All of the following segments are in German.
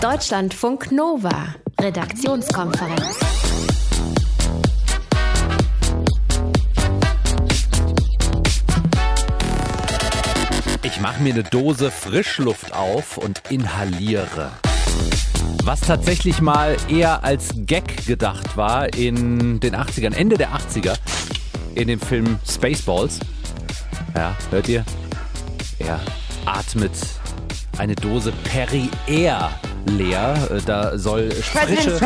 Deutschlandfunk Nova, Redaktionskonferenz. Ich mache mir eine Dose Frischluft auf und inhaliere. Was tatsächlich mal eher als Gag gedacht war in den 80ern, Ende der 80er, in dem Film Spaceballs. Ja, hört ihr? Er atmet eine Dose Perrier leer. Äh, Da soll frische,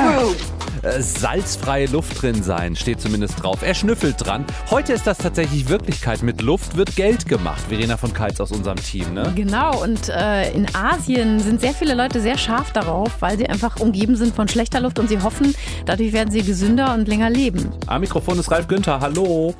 äh, salzfreie Luft drin sein, steht zumindest drauf. Er schnüffelt dran. Heute ist das tatsächlich Wirklichkeit. Mit Luft wird Geld gemacht. Verena von Keitz aus unserem Team, ne? Genau, und äh, in Asien sind sehr viele Leute sehr scharf darauf, weil sie einfach umgeben sind von schlechter Luft und sie hoffen, dadurch werden sie gesünder und länger leben. Am Mikrofon ist Ralf Günther. Hallo.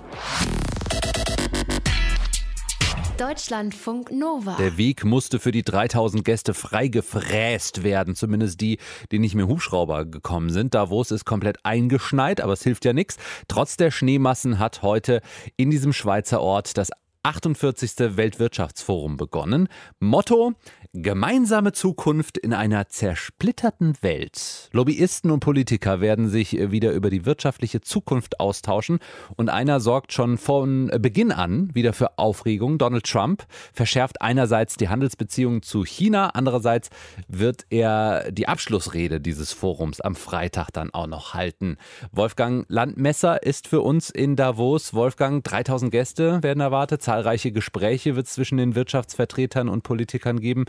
Deutschlandfunk Nova. Der Weg musste für die 3000 Gäste freigefräst werden. Zumindest die, die nicht mit Hubschrauber gekommen sind. Davos ist komplett eingeschneit, aber es hilft ja nichts. Trotz der Schneemassen hat heute in diesem Schweizer Ort das 48. Weltwirtschaftsforum begonnen. Motto: Gemeinsame Zukunft in einer zersplitterten Welt. Lobbyisten und Politiker werden sich wieder über die wirtschaftliche Zukunft austauschen und einer sorgt schon von Beginn an wieder für Aufregung. Donald Trump verschärft einerseits die Handelsbeziehungen zu China, andererseits wird er die Abschlussrede dieses Forums am Freitag dann auch noch halten. Wolfgang Landmesser ist für uns in Davos. Wolfgang, 3000 Gäste werden erwartet, zahlreiche Gespräche wird es zwischen den Wirtschaftsvertretern und Politikern geben.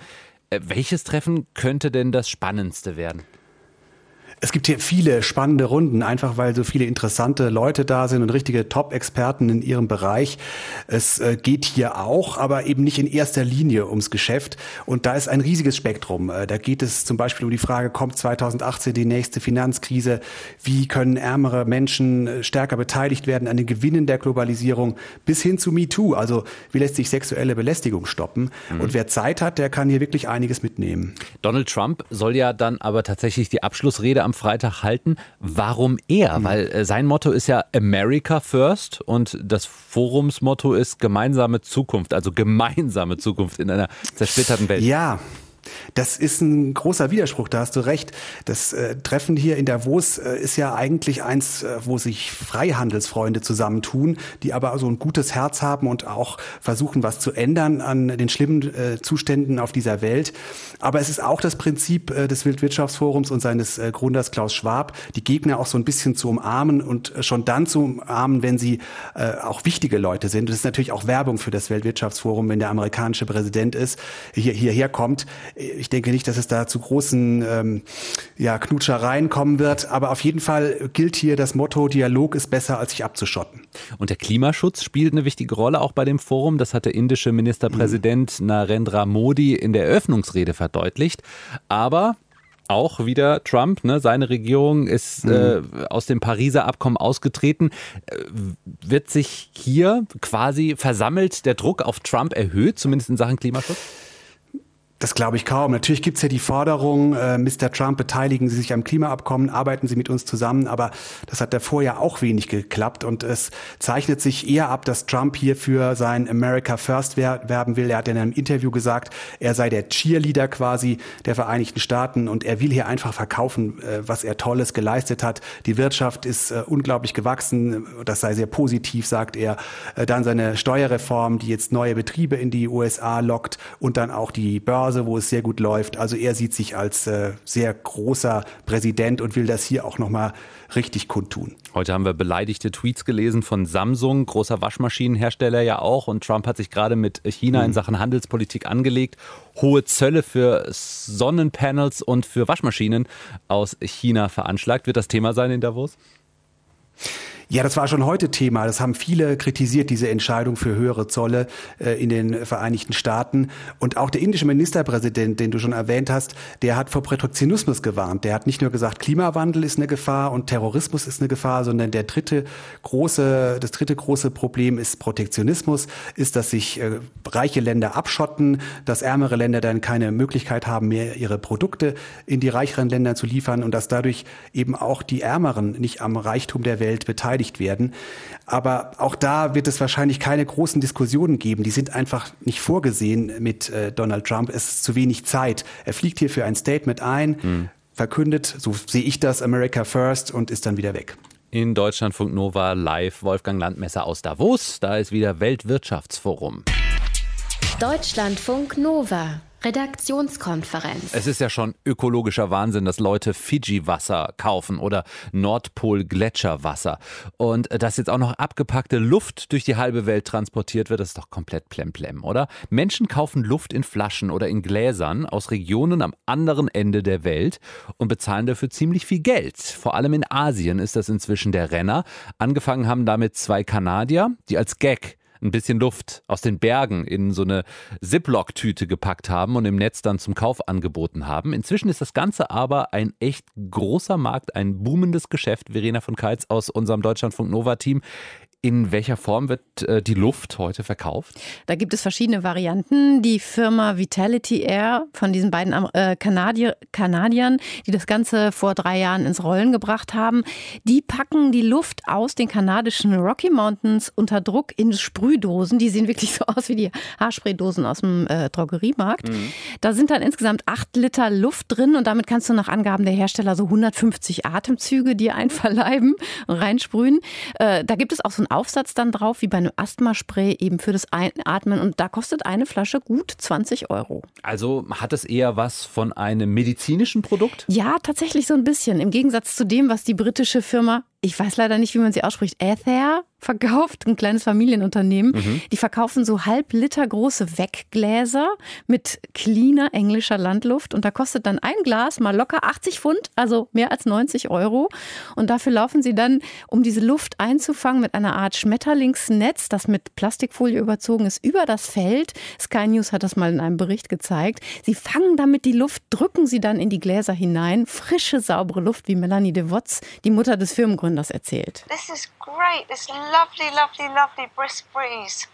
Äh, Welches Treffen könnte denn das spannendste werden? Es gibt hier viele spannende Runden, einfach weil so viele interessante Leute da sind und richtige Top-Experten in ihrem Bereich. Es äh, geht hier auch, aber eben nicht in erster Linie ums Geschäft. Und da ist ein riesiges Spektrum. Äh, Da geht es zum Beispiel um die Frage, kommt 2018 die nächste Finanzkrise? Wie können ärmere Menschen äh, stärker beteiligt werden an den Gewinnen der Globalisierung? Bis hin zu MeToo. Also wie lässt sich sexuelle Belästigung stoppen? Und wer Zeit hat, der kann hier wirklich einiges mitnehmen. Donald Trump soll ja dann aber tatsächlich die Abschlussrede am Freitag halten. Warum er? Weil äh, sein Motto ist ja America First und das Forumsmotto ist gemeinsame Zukunft, also gemeinsame Zukunft in einer zersplitterten Welt. Ja. Das ist ein großer Widerspruch, da hast du recht. Das äh, Treffen hier in Davos äh, ist ja eigentlich eins, äh, wo sich Freihandelsfreunde zusammentun, die aber so ein gutes Herz haben und auch versuchen, was zu ändern an den schlimmen äh, Zuständen auf dieser Welt. Aber es ist auch das Prinzip äh, des Weltwirtschaftsforums und seines äh, Gründers Klaus Schwab, die Gegner auch so ein bisschen zu umarmen und schon dann zu umarmen, wenn sie auch wichtige Leute sind. Das ist natürlich auch Werbung für das Weltwirtschaftsforum, wenn der amerikanische Präsident ist, hier, hierher kommt. Ich denke nicht, dass es da zu großen ähm, ja, Knutschereien kommen wird, aber auf jeden Fall gilt hier das Motto, Dialog ist besser, als sich abzuschotten. Und der Klimaschutz spielt eine wichtige Rolle auch bei dem Forum. Das hat der indische Ministerpräsident Narendra Modi in der Eröffnungsrede verdeutlicht. Aber auch wieder Trump, ne, seine Regierung ist äh, aus dem Pariser Abkommen ausgetreten. Äh, wird sich hier quasi versammelt der Druck auf Trump erhöht, zumindest in Sachen Klimaschutz? Das glaube ich kaum. Natürlich gibt's ja die Forderung, äh, Mr. Trump, beteiligen Sie sich am Klimaabkommen, arbeiten Sie mit uns zusammen, aber das hat davor ja auch wenig geklappt und es zeichnet sich eher ab, dass Trump hier für sein America First wer werben will. Er hat in einem Interview gesagt, er sei der Cheerleader quasi der Vereinigten Staaten und er will hier einfach verkaufen, äh, was er Tolles geleistet hat. Die Wirtschaft ist äh, unglaublich gewachsen, das sei sehr positiv, sagt er. Äh, dann seine Steuerreform, die jetzt neue Betriebe in die USA lockt und dann auch die Börse, wo es sehr gut läuft. Also er sieht sich als äh, sehr großer Präsident und will das hier auch nochmal richtig kundtun. Heute haben wir beleidigte Tweets gelesen von Samsung, großer Waschmaschinenhersteller ja auch. Und Trump hat sich gerade mit China in Sachen Handelspolitik angelegt. Hohe Zölle für Sonnenpanels und für Waschmaschinen aus China veranschlagt. Wird das Thema sein in Davos? Ja, das war schon heute Thema. Das haben viele kritisiert, diese Entscheidung für höhere Zolle äh, in den Vereinigten Staaten. Und auch der indische Ministerpräsident, den du schon erwähnt hast, der hat vor Protektionismus gewarnt. Der hat nicht nur gesagt, Klimawandel ist eine Gefahr und Terrorismus ist eine Gefahr, sondern der dritte große, das dritte große Problem ist Protektionismus, ist, dass sich äh, reiche Länder abschotten, dass ärmere Länder dann keine Möglichkeit haben, mehr ihre Produkte in die reicheren Länder zu liefern und dass dadurch eben auch die Ärmeren nicht am Reichtum der Welt beteiligt verteidigt werden. Aber auch da wird es wahrscheinlich keine großen Diskussionen geben. Die sind einfach nicht vorgesehen mit äh, Donald Trump. Es ist zu wenig Zeit. Er fliegt hier für ein Statement ein, mhm. verkündet, so sehe ich das, America First und ist dann wieder weg. In Deutschlandfunk Nova live Wolfgang Landmesser aus Davos. Da ist wieder Weltwirtschaftsforum. Deutschlandfunk Nova. Redaktionskonferenz. Es ist ja schon ökologischer Wahnsinn, dass Leute Fiji-Wasser kaufen oder Nordpol-Gletscherwasser. Und dass jetzt auch noch abgepackte Luft durch die halbe Welt transportiert wird, das ist doch komplett plemplem, oder? Menschen kaufen Luft in Flaschen oder in Gläsern aus Regionen am anderen Ende der Welt und bezahlen dafür ziemlich viel Geld. Vor allem in Asien ist das inzwischen der Renner. Angefangen haben damit zwei Kanadier, die als Gag ein bisschen Luft aus den Bergen in so eine Ziploc-Tüte gepackt haben und im Netz dann zum Kauf angeboten haben. Inzwischen ist das Ganze aber ein echt großer Markt, ein boomendes Geschäft. Verena von Keitz aus unserem Deutschlandfunk Nova-Team. In welcher Form wird äh, die Luft heute verkauft? Da gibt es verschiedene Varianten. Die Firma Vitality Air von diesen beiden äh, Kanadier, Kanadiern, die das Ganze vor drei Jahren ins Rollen gebracht haben, die packen die Luft aus den kanadischen Rocky Mountains unter Druck in Sprühdosen. Die sehen wirklich so aus wie die Haarspraydosen aus dem äh, Drogeriemarkt. Mhm. Da sind dann insgesamt acht Liter Luft drin und damit kannst du nach Angaben der Hersteller so 150 Atemzüge dir einverleiben und reinsprühen. Äh, da gibt es auch so ein Aufsatz dann drauf, wie bei einem Asthmaspray, eben für das Einatmen. Und da kostet eine Flasche gut 20 Euro. Also hat es eher was von einem medizinischen Produkt? Ja, tatsächlich so ein bisschen. Im Gegensatz zu dem, was die britische Firma ich weiß leider nicht, wie man sie ausspricht, Ether verkauft, ein kleines Familienunternehmen. Mhm. Die verkaufen so halb Liter große Weggläser mit cleaner englischer Landluft und da kostet dann ein Glas mal locker 80 Pfund, also mehr als 90 Euro. Und dafür laufen sie dann, um diese Luft einzufangen, mit einer Art Schmetterlingsnetz, das mit Plastikfolie überzogen ist, über das Feld. Sky News hat das mal in einem Bericht gezeigt. Sie fangen damit die Luft, drücken sie dann in die Gläser hinein. Frische, saubere Luft, wie Melanie de Wotz, die Mutter des Firmengründers das erzählt. This is great, this lovely, lovely, lovely brisk breeze.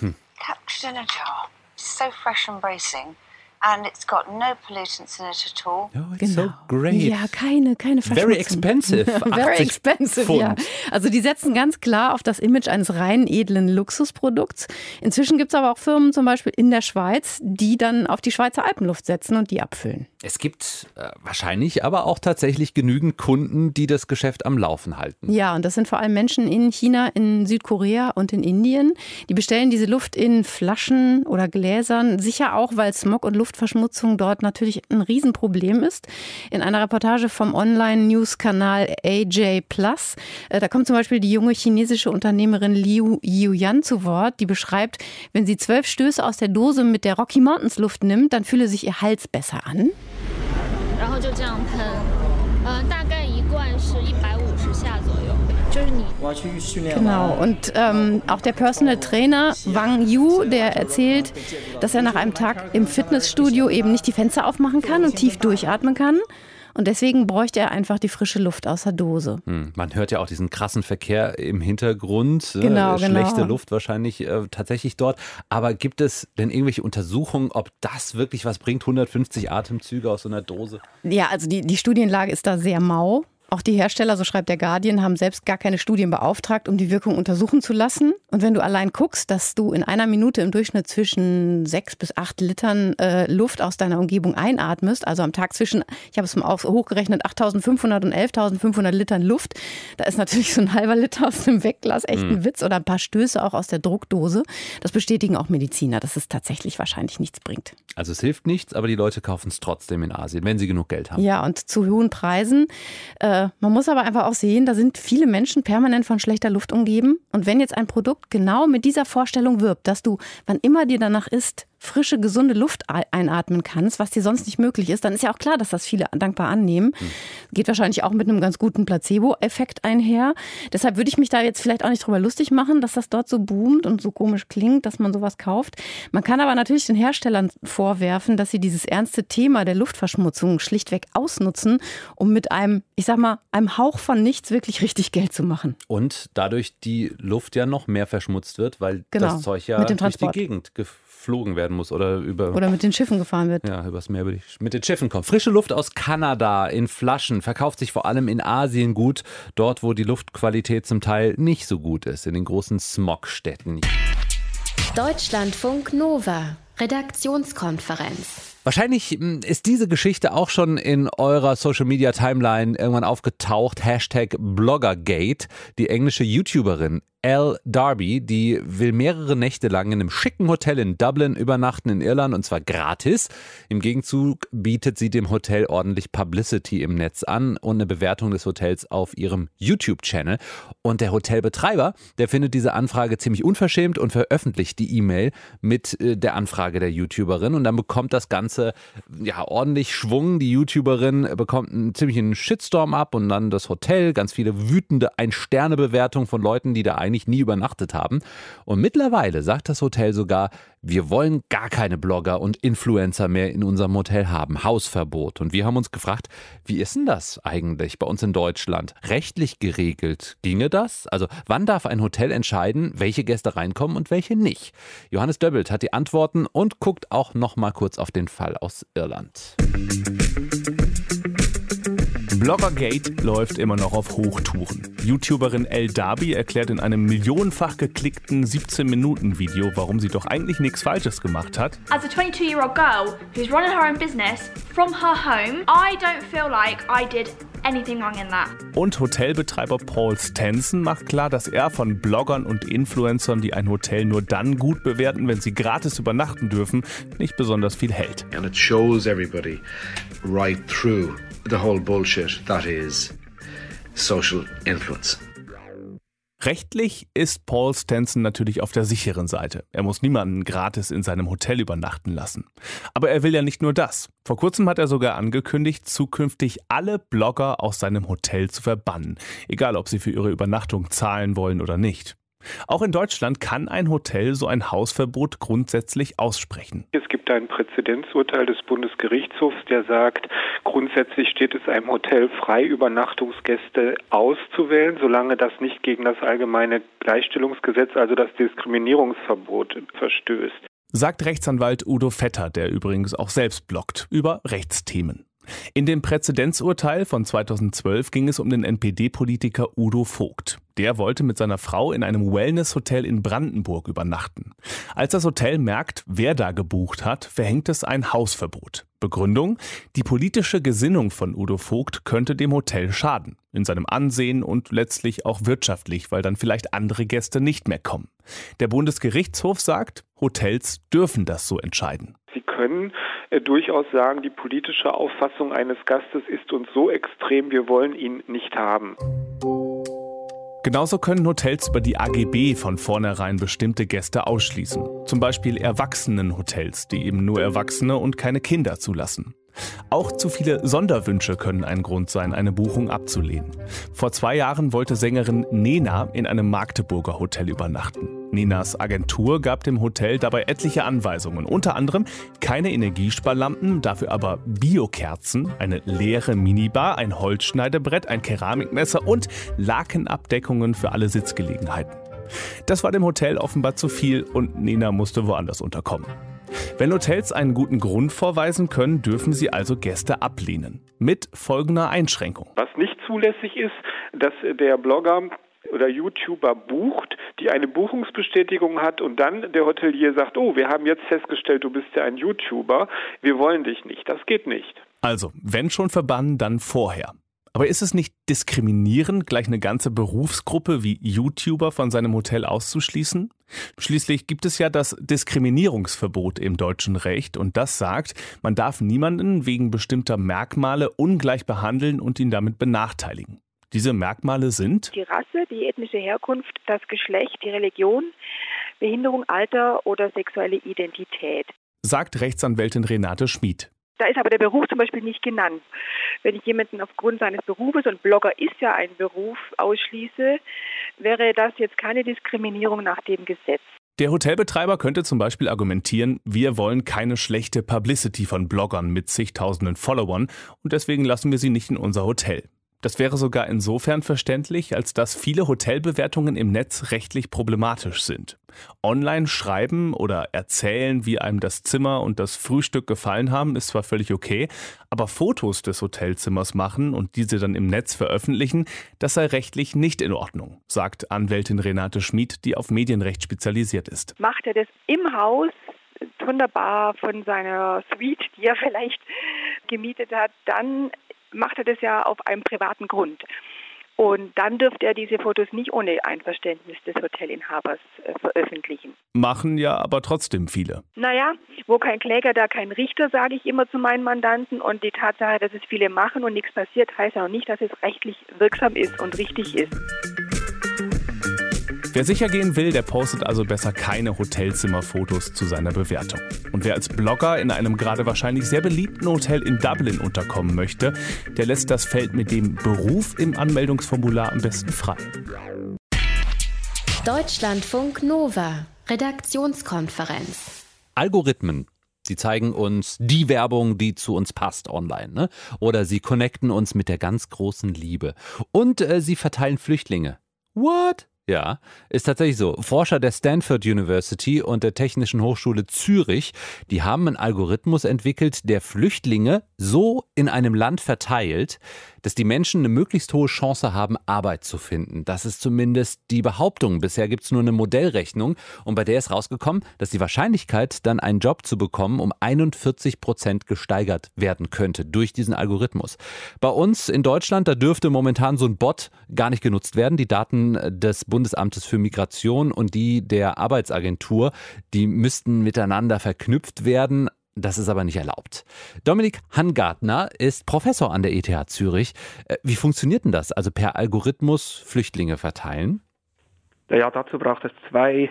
Hm. Captured in a jar. So fresh and bracing and it's got no pollutants in it at all. Oh, it's genau. so great. Ja, keine, keine Very expensive. Very expensive, Pfund. ja. Also die setzen ganz klar auf das Image eines rein edlen Luxusprodukts. Inzwischen gibt es aber auch Firmen, zum Beispiel in der Schweiz, die dann auf die Schweizer Alpenluft setzen und die abfüllen. Es gibt äh, wahrscheinlich aber auch tatsächlich genügend Kunden, die das Geschäft am Laufen halten. Ja, und das sind vor allem Menschen in China, in Südkorea und in Indien. Die bestellen diese Luft in Flaschen oder Gläsern, sicher auch, weil Smog und Luft Luftverschmutzung dort natürlich ein Riesenproblem ist. In einer Reportage vom Online-News-Kanal AJ Plus, äh, da kommt zum Beispiel die junge chinesische Unternehmerin Liu Yuyan zu Wort, die beschreibt, wenn sie zwölf Stöße aus der Dose mit der Rocky Mountains Luft nimmt, dann fühle sich ihr Hals besser an. 然后就这样喷，呃，大概一罐是一百五十下左右。 Genau, und ähm, auch der Personal Trainer Wang Yu, der erzählt, dass er nach einem Tag im Fitnessstudio eben nicht die Fenster aufmachen kann und tief durchatmen kann. Und deswegen bräuchte er einfach die frische Luft aus der Dose. Hm, man hört ja auch diesen krassen Verkehr im Hintergrund. Ne? Genau, äh, Schlechte genau. Luft wahrscheinlich äh, tatsächlich dort. Aber gibt es denn irgendwelche Untersuchungen, ob das wirklich was bringt, 150 Atemzüge aus so einer Dose? Ja, also die, die Studienlage ist da sehr mau. Auch die Hersteller, so schreibt der Guardian, haben selbst gar keine Studien beauftragt, um die Wirkung untersuchen zu lassen. Und wenn du allein guckst, dass du in einer Minute im Durchschnitt zwischen sechs bis acht Litern äh, Luft aus deiner Umgebung einatmest, also am Tag zwischen, ich habe es mal hochgerechnet, 8.500 und 11.500 Litern Luft, da ist natürlich so ein halber Liter aus dem Wegglas echt ein mhm. Witz oder ein paar Stöße auch aus der Druckdose. Das bestätigen auch Mediziner, dass es tatsächlich wahrscheinlich nichts bringt. Also es hilft nichts, aber die Leute kaufen es trotzdem in Asien, wenn sie genug Geld haben. Ja, und zu hohen Preisen. Äh, man muss aber einfach auch sehen, da sind viele Menschen permanent von schlechter Luft umgeben. Und wenn jetzt ein Produkt genau mit dieser Vorstellung wirbt, dass du, wann immer dir danach ist, frische, gesunde Luft einatmen kannst, was dir sonst nicht möglich ist, dann ist ja auch klar, dass das viele dankbar annehmen. Hm. Geht wahrscheinlich auch mit einem ganz guten Placebo-Effekt einher. Deshalb würde ich mich da jetzt vielleicht auch nicht drüber lustig machen, dass das dort so boomt und so komisch klingt, dass man sowas kauft. Man kann aber natürlich den Herstellern vorwerfen, dass sie dieses ernste Thema der Luftverschmutzung schlichtweg ausnutzen, um mit einem, ich sag mal, einem Hauch von nichts wirklich richtig Geld zu machen. Und dadurch die Luft ja noch mehr verschmutzt wird, weil genau, das Zeug ja durch die Gegend geflogen überflogen werden muss oder über. Oder mit den Schiffen gefahren wird. Ja, übers Meer mit den Schiffen kommt. Frische Luft aus Kanada in Flaschen verkauft sich vor allem in Asien gut, dort wo die Luftqualität zum Teil nicht so gut ist, in den großen Smogstädten. Deutschlandfunk Nova, Redaktionskonferenz. Wahrscheinlich hm, ist diese Geschichte auch schon in eurer Social Media Timeline irgendwann aufgetaucht. Hashtag Bloggergate. Die englische YouTuberin Al Darby, die will mehrere Nächte lang in einem schicken Hotel in Dublin übernachten in Irland und zwar gratis. Im Gegenzug bietet sie dem Hotel ordentlich Publicity im Netz an und eine Bewertung des Hotels auf ihrem YouTube-Channel. Und der Hotelbetreiber, der findet diese Anfrage ziemlich unverschämt und veröffentlicht die E-Mail mit äh, der Anfrage der YouTuberin und dann bekommt das Ganze ja ordentlich Schwung. Die YouTuberin bekommt einen ziemlichen Shitstorm ab und dann das Hotel, ganz viele wütende Ein-Sterne-Bewertungen von Leuten, die da eigentlich nie übernachtet haben. Und mittlerweile sagt das Hotel sogar, wir wollen gar keine Blogger und Influencer mehr in unserem Hotel haben. Hausverbot. Und wir haben uns gefragt, wie ist denn das eigentlich bei uns in Deutschland? Rechtlich geregelt ginge das? Also wann darf ein Hotel entscheiden, welche Gäste reinkommen und welche nicht? Johannes Döbbelt hat die Antworten und guckt auch noch mal kurz auf den Fall aus Irland. Bloggergate läuft immer noch auf Hochtouren. YouTuberin El Darby erklärt in einem millionenfach geklickten 17-Minuten-Video, warum sie doch eigentlich nichts Falsches gemacht hat. As a 22-year-old girl who's running her own business from her home, I don't feel like I did anything wrong in that. Und Hotelbetreiber Paul Stenson macht klar, dass er von Bloggern und Influencern, die ein Hotel nur dann gut bewerten, wenn sie gratis übernachten dürfen, nicht besonders viel hält. And it shows everybody right through the whole bullshit that is social influence. Rechtlich ist Paul Stenson natürlich auf der sicheren Seite. Er muss niemanden gratis in seinem Hotel übernachten lassen. Aber er will ja nicht nur das. Vor kurzem hat er sogar angekündigt, zukünftig alle Blogger aus seinem Hotel zu verbannen, egal ob sie für ihre Übernachtung zahlen wollen oder nicht. Auch in Deutschland kann ein Hotel so ein Hausverbot grundsätzlich aussprechen. Es gibt ein Präzedenzurteil des Bundesgerichtshofs, der sagt, grundsätzlich steht es einem Hotel frei, Übernachtungsgäste auszuwählen, solange das nicht gegen das allgemeine Gleichstellungsgesetz, also das Diskriminierungsverbot, verstößt. Sagt Rechtsanwalt Udo Vetter, der übrigens auch selbst bloggt über Rechtsthemen. In dem Präzedenzurteil von 2012 ging es um den NPD-Politiker Udo Vogt. Der wollte mit seiner Frau in einem Wellness-Hotel in Brandenburg übernachten. Als das Hotel merkt, wer da gebucht hat, verhängt es ein Hausverbot. Begründung? Die politische Gesinnung von Udo Vogt könnte dem Hotel schaden. In seinem Ansehen und letztlich auch wirtschaftlich, weil dann vielleicht andere Gäste nicht mehr kommen. Der Bundesgerichtshof sagt, Hotels dürfen das so entscheiden. Sie können äh, durchaus sagen, die politische Auffassung eines Gastes ist uns so extrem, wir wollen ihn nicht haben. Genauso können Hotels über die AGB von vornherein bestimmte Gäste ausschließen. Zum Beispiel Erwachsenenhotels, die eben nur Erwachsene und keine Kinder zulassen. Auch zu viele Sonderwünsche können ein Grund sein, eine Buchung abzulehnen. Vor zwei Jahren wollte Sängerin Nena in einem Magdeburger Hotel übernachten. Nenas Agentur gab dem Hotel dabei etliche Anweisungen, unter anderem keine Energiesparlampen, dafür aber Biokerzen, eine leere Minibar, ein Holzschneidebrett, ein Keramikmesser und Lakenabdeckungen für alle Sitzgelegenheiten. Das war dem Hotel offenbar zu viel und Nena musste woanders unterkommen. Wenn Hotels einen guten Grund vorweisen können, dürfen sie also Gäste ablehnen. Mit folgender Einschränkung. Was nicht zulässig ist, dass der Blogger oder YouTuber bucht, die eine Buchungsbestätigung hat und dann der Hotelier sagt, oh, wir haben jetzt festgestellt, du bist ja ein YouTuber, wir wollen dich nicht. Das geht nicht. Also, wenn schon verbannen, dann vorher. Aber ist es nicht diskriminierend, gleich eine ganze Berufsgruppe wie YouTuber von seinem Hotel auszuschließen? Schließlich gibt es ja das Diskriminierungsverbot im deutschen Recht und das sagt, man darf niemanden wegen bestimmter Merkmale ungleich behandeln und ihn damit benachteiligen. Diese Merkmale sind die Rasse, die ethnische Herkunft, das Geschlecht, die Religion, Behinderung, Alter oder sexuelle Identität. Sagt Rechtsanwältin Renate Schmid. Da ist aber der Beruf zum Beispiel nicht genannt. Wenn ich jemanden aufgrund seines Berufes, und Blogger ist ja ein Beruf, ausschließe, wäre das jetzt keine Diskriminierung nach dem Gesetz. Der Hotelbetreiber könnte zum Beispiel argumentieren, wir wollen keine schlechte Publicity von Bloggern mit zigtausenden Followern und deswegen lassen wir sie nicht in unser Hotel. Das wäre sogar insofern verständlich, als dass viele Hotelbewertungen im Netz rechtlich problematisch sind. Online schreiben oder erzählen, wie einem das Zimmer und das Frühstück gefallen haben, ist zwar völlig okay, aber Fotos des Hotelzimmers machen und diese dann im Netz veröffentlichen, das sei rechtlich nicht in Ordnung, sagt Anwältin Renate Schmid, die auf Medienrecht spezialisiert ist. Macht er das im Haus wunderbar von seiner Suite, die er vielleicht gemietet hat, dann macht er das ja auf einem privaten Grund. Und dann dürfte er diese Fotos nicht ohne Einverständnis des Hotelinhabers äh, veröffentlichen. Machen ja aber trotzdem viele. Naja, wo kein Kläger, da kein Richter, sage ich immer zu meinen Mandanten. Und die Tatsache, dass es viele machen und nichts passiert, heißt ja noch nicht, dass es rechtlich wirksam ist und richtig ist. Wer sicher gehen will, der postet also besser keine Hotelzimmerfotos zu seiner Bewertung. Und wer als Blogger in einem gerade wahrscheinlich sehr beliebten Hotel in Dublin unterkommen möchte, der lässt das Feld mit dem Beruf im Anmeldungsformular am besten frei. Deutschlandfunk Nova, Redaktionskonferenz. Algorithmen Sie zeigen uns die Werbung, die zu uns passt online. Ne? Oder sie connecten uns mit der ganz großen Liebe. Und äh, sie verteilen Flüchtlinge. What? Ja, ist tatsächlich so. Forscher der Stanford University und der Technischen Hochschule Zürich, die haben einen Algorithmus entwickelt, der Flüchtlinge so in einem Land verteilt, dass die Menschen eine möglichst hohe Chance haben, Arbeit zu finden. Das ist zumindest die Behauptung. Bisher gibt es nur eine Modellrechnung und bei der ist rausgekommen, dass die Wahrscheinlichkeit, dann einen Job zu bekommen, um 41 Prozent gesteigert werden könnte durch diesen Algorithmus. Bei uns in Deutschland, da dürfte momentan so ein Bot gar nicht genutzt werden. Die Daten des Bundesamtes für Migration und die der Arbeitsagentur, die müssten miteinander verknüpft werden. Das ist aber nicht erlaubt. Dominik Hangartner ist Professor an der ETH Zürich. Äh, wie funktioniert denn das? Also per Algorithmus Flüchtlinge verteilen? Ja, dazu braucht es zwei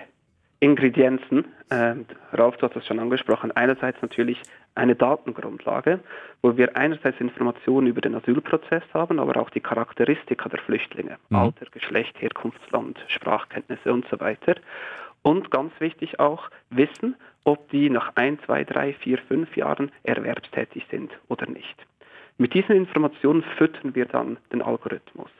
Ingredienzen. Ähm, Ralf, du hast das schon angesprochen. Einerseits natürlich eine Datengrundlage, wo wir einerseits Informationen über den Asylprozess haben, aber auch die Charakteristika der Flüchtlinge. Mhm. Alter, Geschlecht, Herkunftsland, Sprachkenntnisse und so weiter. Und ganz wichtig auch wissen, ob die nach ein, zwei, drei, vier, fünf Jahren erwerbstätig sind oder nicht. Mit diesen Informationen füttern wir dann den Algorithmus.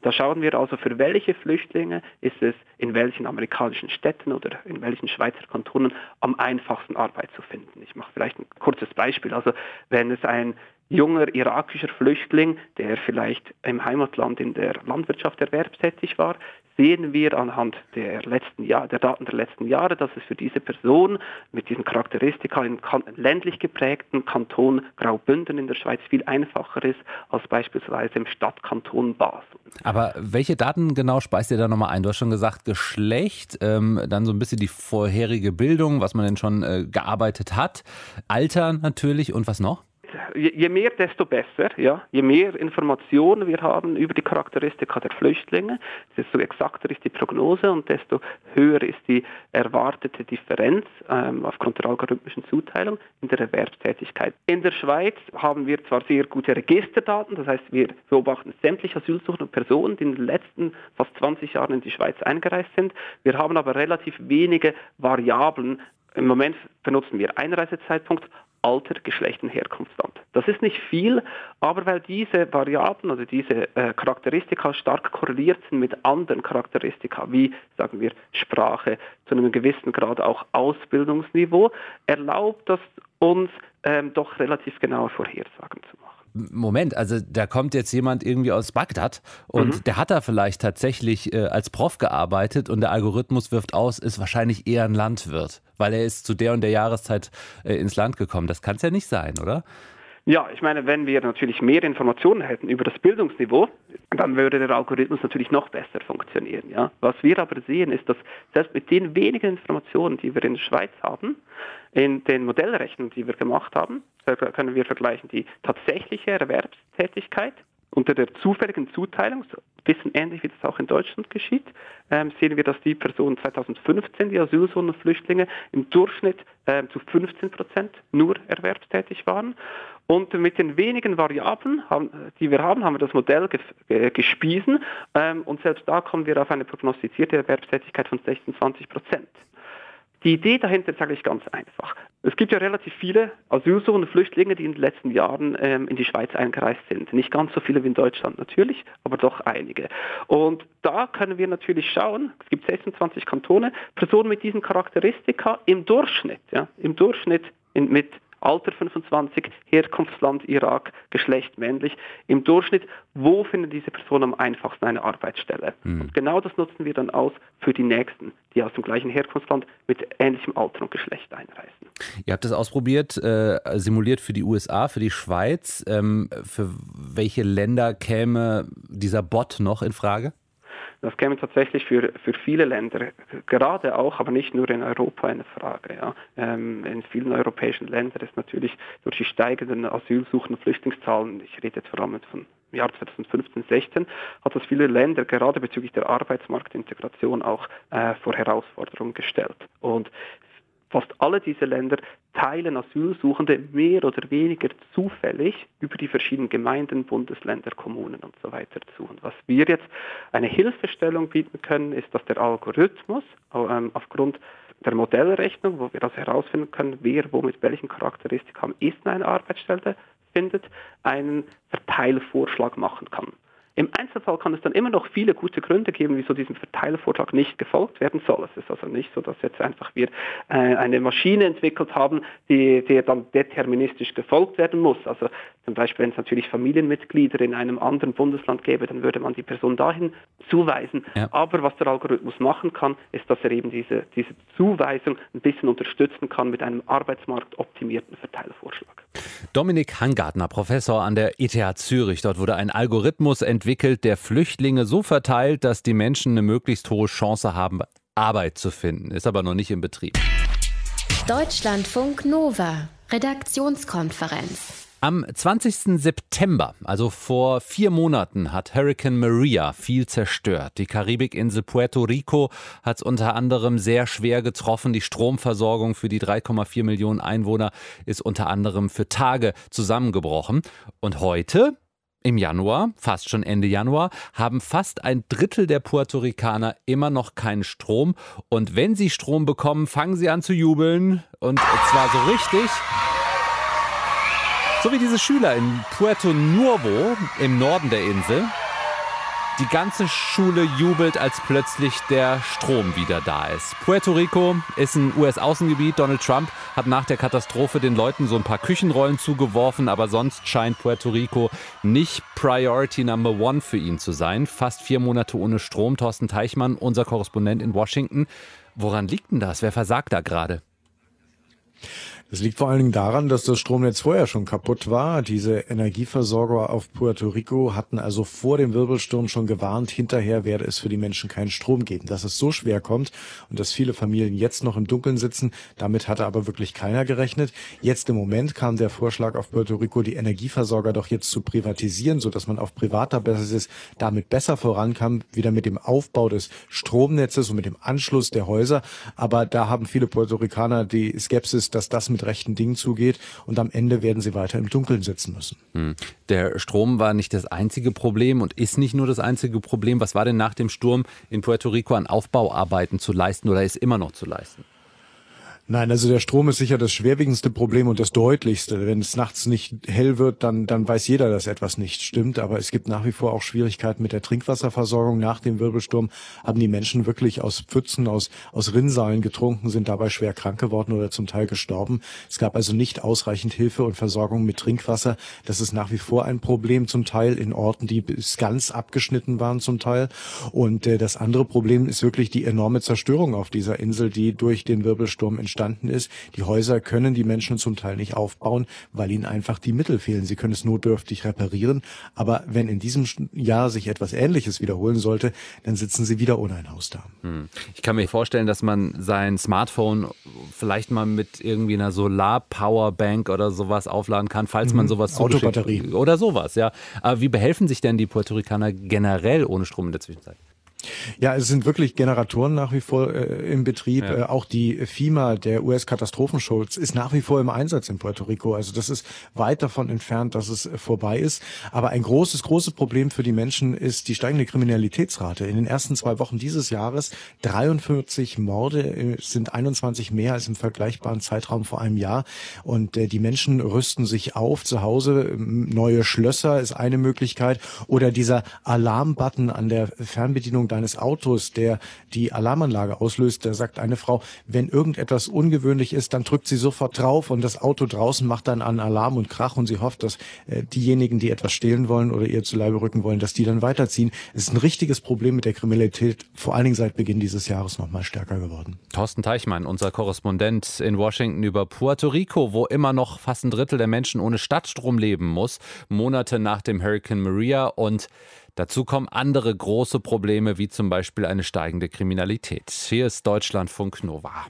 Da schauen wir also, für welche Flüchtlinge ist es in welchen amerikanischen Städten oder in welchen Schweizer Kantonen am einfachsten Arbeit zu finden. Ich mache vielleicht ein kurzes Beispiel. Also wenn es ein junger irakischer Flüchtling, der vielleicht im Heimatland in der Landwirtschaft erwerbstätig war, sehen wir anhand der, letzten Jahr, der Daten der letzten Jahre, dass es für diese Person mit diesen Charakteristika im ländlich geprägten Kanton Graubünden in der Schweiz viel einfacher ist als beispielsweise im Stadtkanton Basel. Aber welche Daten genau speist ihr da nochmal ein? Du hast schon gesagt, Geschlecht, ähm, dann so ein bisschen die vorherige Bildung, was man denn schon äh, gearbeitet hat, Alter natürlich und was noch? Je mehr, desto besser. Ja? Je mehr Informationen wir haben über die Charakteristika der Flüchtlinge, desto exakter ist die Prognose und desto höher ist die erwartete Differenz ähm, aufgrund der algorithmischen Zuteilung in der Erwerbstätigkeit. In der Schweiz haben wir zwar sehr gute Registerdaten, das heißt, wir beobachten sämtliche asylsuchende Personen, die in den letzten fast 20 Jahren in die Schweiz eingereist sind. Wir haben aber relativ wenige Variablen, im Moment benutzen wir Einreisezeitpunkt, Alter, Geschlecht und Herkunftsland. Das ist nicht viel, aber weil diese Variablen oder diese äh, Charakteristika stark korreliert sind mit anderen Charakteristika, wie sagen wir Sprache, zu einem gewissen Grad auch Ausbildungsniveau, erlaubt das uns ähm, doch relativ genaue Vorhersagen zu machen. Moment, also da kommt jetzt jemand irgendwie aus Bagdad und mhm. der hat da vielleicht tatsächlich äh, als Prof gearbeitet und der Algorithmus wirft aus, ist wahrscheinlich eher ein Landwirt, weil er ist zu der und der Jahreszeit äh, ins Land gekommen. Das kann es ja nicht sein, oder? Ja, ich meine, wenn wir natürlich mehr Informationen hätten über das Bildungsniveau, dann würde der Algorithmus natürlich noch besser funktionieren. Ja? Was wir aber sehen, ist, dass selbst mit den wenigen Informationen, die wir in der Schweiz haben, in den Modellrechnungen, die wir gemacht haben, können wir vergleichen die tatsächliche Erwerbstätigkeit unter der zufälligen Zuteilung, so ein bisschen ähnlich wie das auch in Deutschland geschieht, ähm, sehen wir, dass die Personen 2015, die Asylsohn Flüchtlinge, im Durchschnitt ähm, zu 15 Prozent nur erwerbstätig waren. Und mit den wenigen Variablen, die wir haben, haben wir das Modell ge gespiesen ähm, und selbst da kommen wir auf eine prognostizierte Erwerbstätigkeit von 16, 20 Prozent. Die Idee dahinter ist eigentlich ganz einfach. Es gibt ja relativ viele Asylsuchende Flüchtlinge, die in den letzten Jahren ähm, in die Schweiz eingereist sind. Nicht ganz so viele wie in Deutschland natürlich, aber doch einige. Und da können wir natürlich schauen, es gibt 26 Kantone, Personen mit diesen Charakteristika im Durchschnitt, ja, im Durchschnitt in, mit Alter 25, Herkunftsland Irak, Geschlecht männlich. Im Durchschnitt, wo finden diese Personen am einfachsten eine Arbeitsstelle? Mhm. Und genau das nutzen wir dann aus für die Nächsten, die aus dem gleichen Herkunftsland mit ähnlichem Alter und Geschlecht einreisen. Ihr habt das ausprobiert, äh, simuliert für die USA, für die Schweiz. Ähm, für welche Länder käme dieser Bot noch in Frage? Das käme tatsächlich für, für viele Länder, gerade auch, aber nicht nur in Europa eine Frage. Ja. Ähm, in vielen europäischen Ländern ist natürlich durch die steigenden Asylsuchen und Flüchtlingszahlen, ich rede jetzt vor allem von Jahr 2015, 16 hat das viele Länder gerade bezüglich der Arbeitsmarktintegration auch äh, vor Herausforderungen gestellt. Und Fast alle diese Länder teilen Asylsuchende mehr oder weniger zufällig über die verschiedenen Gemeinden, Bundesländer, Kommunen und so weiter zu. Und was wir jetzt eine Hilfestellung bieten können, ist, dass der Algorithmus ähm, aufgrund der Modellrechnung, wo wir das herausfinden können, wer wo mit welchen Charakteristiken am ehesten eine Arbeitsstelle findet, einen Verteilvorschlag machen kann. Im Einzelfall kann es dann immer noch viele gute Gründe geben, wieso diesem Verteilervorschlag nicht gefolgt werden soll. Es ist also nicht so, dass jetzt einfach wir äh, eine Maschine entwickelt haben, die, die dann deterministisch gefolgt werden muss. Also zum Beispiel, wenn es natürlich Familienmitglieder in einem anderen Bundesland gäbe, dann würde man die Person dahin zuweisen. Ja. Aber was der Algorithmus machen kann, ist, dass er eben diese, diese Zuweisung ein bisschen unterstützen kann mit einem arbeitsmarktoptimierten Verteilervorschlag. Dominik Hangartner, Professor an der ETH Zürich. Dort wurde ein Algorithmus entwickelt, der Flüchtlinge so verteilt, dass die Menschen eine möglichst hohe Chance haben, Arbeit zu finden. Ist aber noch nicht in Betrieb. Deutschlandfunk Nova, Redaktionskonferenz. Am 20. September, also vor vier Monaten, hat Hurricane Maria viel zerstört. Die Karibikinsel Puerto Rico hat es unter anderem sehr schwer getroffen. Die Stromversorgung für die 3,4 Millionen Einwohner ist unter anderem für Tage zusammengebrochen. Und heute, im Januar, fast schon Ende Januar, haben fast ein Drittel der Puerto Ricaner immer noch keinen Strom. Und wenn sie Strom bekommen, fangen sie an zu jubeln. Und zwar so richtig. So wie diese Schüler in Puerto Nuevo im Norden der Insel. Die ganze Schule jubelt, als plötzlich der Strom wieder da ist. Puerto Rico ist ein US-Außengebiet. Donald Trump hat nach der Katastrophe den Leuten so ein paar Küchenrollen zugeworfen, aber sonst scheint Puerto Rico nicht Priority Number One für ihn zu sein. Fast vier Monate ohne Strom. Thorsten Teichmann, unser Korrespondent in Washington. Woran liegt denn das? Wer versagt da gerade? Es liegt vor allen Dingen daran, dass das Stromnetz vorher schon kaputt war. Diese Energieversorger auf Puerto Rico hatten also vor dem Wirbelsturm schon gewarnt, hinterher werde es für die Menschen keinen Strom geben. Dass es so schwer kommt und dass viele Familien jetzt noch im Dunkeln sitzen, damit hatte aber wirklich keiner gerechnet. Jetzt im Moment kam der Vorschlag auf Puerto Rico, die Energieversorger doch jetzt zu privatisieren, so dass man auf privater Basis damit besser vorankam, wieder mit dem Aufbau des Stromnetzes und mit dem Anschluss der Häuser. Aber da haben viele Puerto Ricaner die Skepsis, dass das mit rechten Dingen zugeht und am Ende werden sie weiter im Dunkeln sitzen müssen. Hm. Der Strom war nicht das einzige Problem und ist nicht nur das einzige Problem. Was war denn nach dem Sturm in Puerto Rico an Aufbauarbeiten zu leisten oder ist immer noch zu leisten? Nein, also der Strom ist sicher das schwerwiegendste Problem und das deutlichste. Wenn es nachts nicht hell wird, dann, dann weiß jeder, dass etwas nicht stimmt. Aber es gibt nach wie vor auch Schwierigkeiten mit der Trinkwasserversorgung. Nach dem Wirbelsturm haben die Menschen wirklich aus Pfützen, aus, aus Rinnsalen getrunken, sind dabei schwer krank geworden oder zum Teil gestorben. Es gab also nicht ausreichend Hilfe und Versorgung mit Trinkwasser. Das ist nach wie vor ein Problem, zum Teil in Orten, die ganz abgeschnitten waren zum Teil. Und äh, das andere Problem ist wirklich die enorme Zerstörung auf dieser Insel, die durch den Wirbelsturm entstanden entstanden ist. Die Häuser können die Menschen zum Teil nicht aufbauen, weil ihnen einfach die Mittel fehlen. Sie können es notdürftig reparieren. Aber wenn in diesem Jahr sich etwas Ähnliches wiederholen sollte, dann sitzen sie wieder ohne ein Haus da. Hm. Ich kann mir vorstellen, dass man sein Smartphone vielleicht mal mit irgendwie einer Solar-Powerbank oder sowas aufladen kann, falls man mhm. sowas Autobatterie oder sowas, ja. Aber wie behelfen sich denn die Puerto Ricaner generell ohne Strom in der Zwischenzeit? Ja, es sind wirklich Generatoren nach wie vor äh, im Betrieb. Ja. Äh, auch die FIMA, der US-Katastrophenschutz, ist nach wie vor im Einsatz in Puerto Rico. Also das ist weit davon entfernt, dass es äh, vorbei ist. Aber ein großes, großes Problem für die Menschen ist die steigende Kriminalitätsrate. In den ersten zwei Wochen dieses Jahres 43 Morde äh, sind 21 mehr als im vergleichbaren Zeitraum vor einem Jahr. Und äh, die Menschen rüsten sich auf zu Hause. Neue Schlösser ist eine Möglichkeit. Oder dieser Alarmbutton an der Fernbedienung deines Autos, der die Alarmanlage auslöst. Da sagt eine Frau, wenn irgendetwas ungewöhnlich ist, dann drückt sie sofort drauf und das Auto draußen macht dann einen Alarm und Krach und sie hofft, dass äh, diejenigen, die etwas stehlen wollen oder ihr zu Leibe rücken wollen, dass die dann weiterziehen. Es ist ein richtiges Problem mit der Kriminalität, vor allen Dingen seit Beginn dieses Jahres noch mal stärker geworden. Thorsten Teichmann, unser Korrespondent in Washington über Puerto Rico, wo immer noch fast ein Drittel der Menschen ohne Stadtstrom leben muss, Monate nach dem Hurricane Maria und Dazu kommen andere große Probleme, wie zum Beispiel eine steigende Kriminalität. Hier ist Deutschlandfunk Nova.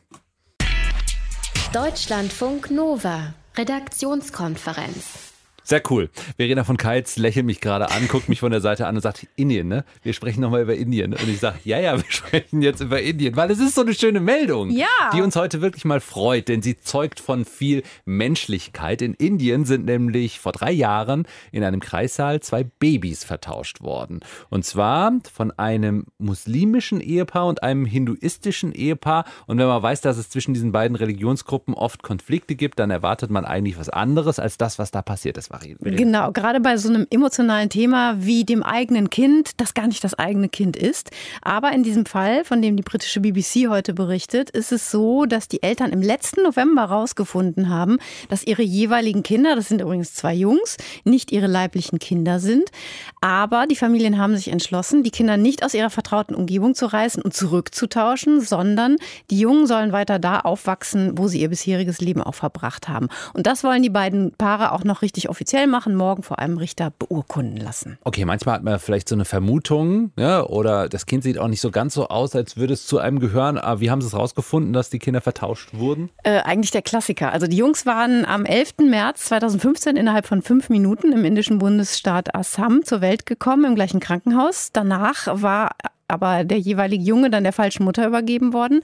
Deutschlandfunk Nova, Redaktionskonferenz. Sehr cool. Verena von Keitz lächelt mich gerade an, guckt mich von der Seite an und sagt, Indien, ne? Wir sprechen nochmal über Indien. Und ich sage, ja, ja, wir sprechen jetzt über Indien, weil es ist so eine schöne Meldung, ja. die uns heute wirklich mal freut, denn sie zeugt von viel Menschlichkeit. In Indien sind nämlich vor drei Jahren in einem Kreissaal zwei Babys vertauscht worden. Und zwar von einem muslimischen Ehepaar und einem hinduistischen Ehepaar. Und wenn man weiß, dass es zwischen diesen beiden Religionsgruppen oft Konflikte gibt, dann erwartet man eigentlich was anderes als das, was da passiert ist. Verena. Genau, gerade bei so einem emotionalen Thema wie dem eigenen Kind, das gar nicht das eigene Kind ist. Aber in diesem Fall, von dem die britische BBC heute berichtet, ist es so, dass die Eltern im letzten November herausgefunden haben, dass ihre jeweiligen Kinder, das sind übrigens zwei Jungs, nicht ihre leiblichen Kinder sind. Aber die Familien haben sich entschlossen, die Kinder nicht aus ihrer vertrauten Umgebung zu reißen und zurückzutauschen, sondern die Jungen sollen weiter da aufwachsen, wo sie ihr bisheriges Leben auch verbracht haben. Und das wollen die beiden Paare auch noch richtig offiziell offiziell machen, morgen vor einem Richter beurkunden lassen. Okay, manchmal hat man vielleicht so eine Vermutung, ja, oder das Kind sieht auch nicht so ganz so aus, als würde es zu einem gehören. Aber wie haben Sie es rausgefunden, dass die Kinder vertauscht wurden? Äh, eigentlich der Klassiker. Also die Jungs waren am 11. März 2015 innerhalb von fünf Minuten im indischen Bundesstaat Assam zur Welt gekommen, im gleichen Krankenhaus. Danach war aber der jeweilige Junge dann der falschen Mutter übergeben worden.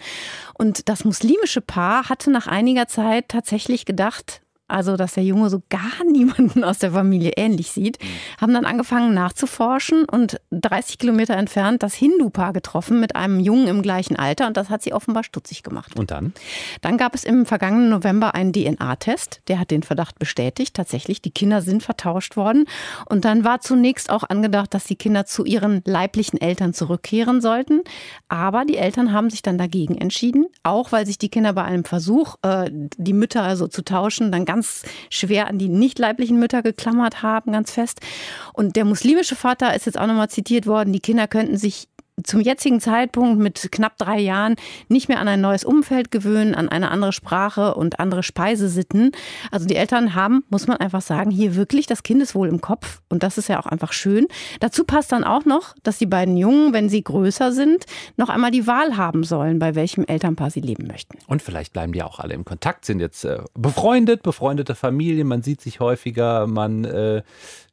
Und das muslimische Paar hatte nach einiger Zeit tatsächlich gedacht, also dass der Junge so gar niemanden aus der Familie ähnlich sieht, mhm. haben dann angefangen nachzuforschen und 30 Kilometer entfernt das Hindu-Paar getroffen mit einem Jungen im gleichen Alter und das hat sie offenbar stutzig gemacht. Und dann? Dann gab es im vergangenen November einen DNA-Test, der hat den Verdacht bestätigt. Tatsächlich, die Kinder sind vertauscht worden und dann war zunächst auch angedacht, dass die Kinder zu ihren leiblichen Eltern zurückkehren sollten, aber die Eltern haben sich dann dagegen entschieden, auch weil sich die Kinder bei einem Versuch, äh, die Mütter also zu tauschen, dann ganz ganz schwer an die nicht leiblichen Mütter geklammert haben, ganz fest. Und der muslimische Vater ist jetzt auch nochmal zitiert worden, die Kinder könnten sich zum jetzigen Zeitpunkt mit knapp drei Jahren nicht mehr an ein neues Umfeld gewöhnen, an eine andere Sprache und andere Speisesitten. Also die Eltern haben, muss man einfach sagen, hier wirklich das Kindeswohl im Kopf und das ist ja auch einfach schön. Dazu passt dann auch noch, dass die beiden Jungen, wenn sie größer sind, noch einmal die Wahl haben sollen, bei welchem Elternpaar sie leben möchten. Und vielleicht bleiben die auch alle im Kontakt, sind jetzt äh, befreundet, befreundete Familien, man sieht sich häufiger, man äh,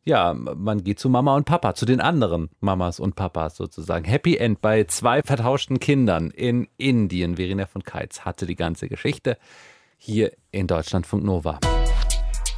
ja, man geht zu Mama und Papa, zu den anderen Mamas und Papas sozusagen. Happy End bei zwei vertauschten Kindern in Indien. Verena von Keitz hatte die ganze Geschichte hier in Deutschlandfunk Nova.